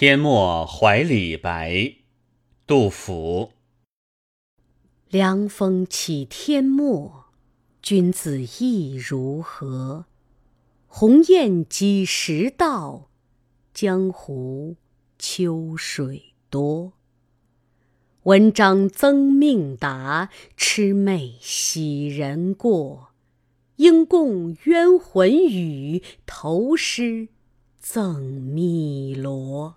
天末怀李白，杜甫。凉风起天末，君子意如何？鸿雁几时到？江湖秋水多。文章增命达，魑魅喜人过。应共冤魂语，投诗赠汨罗。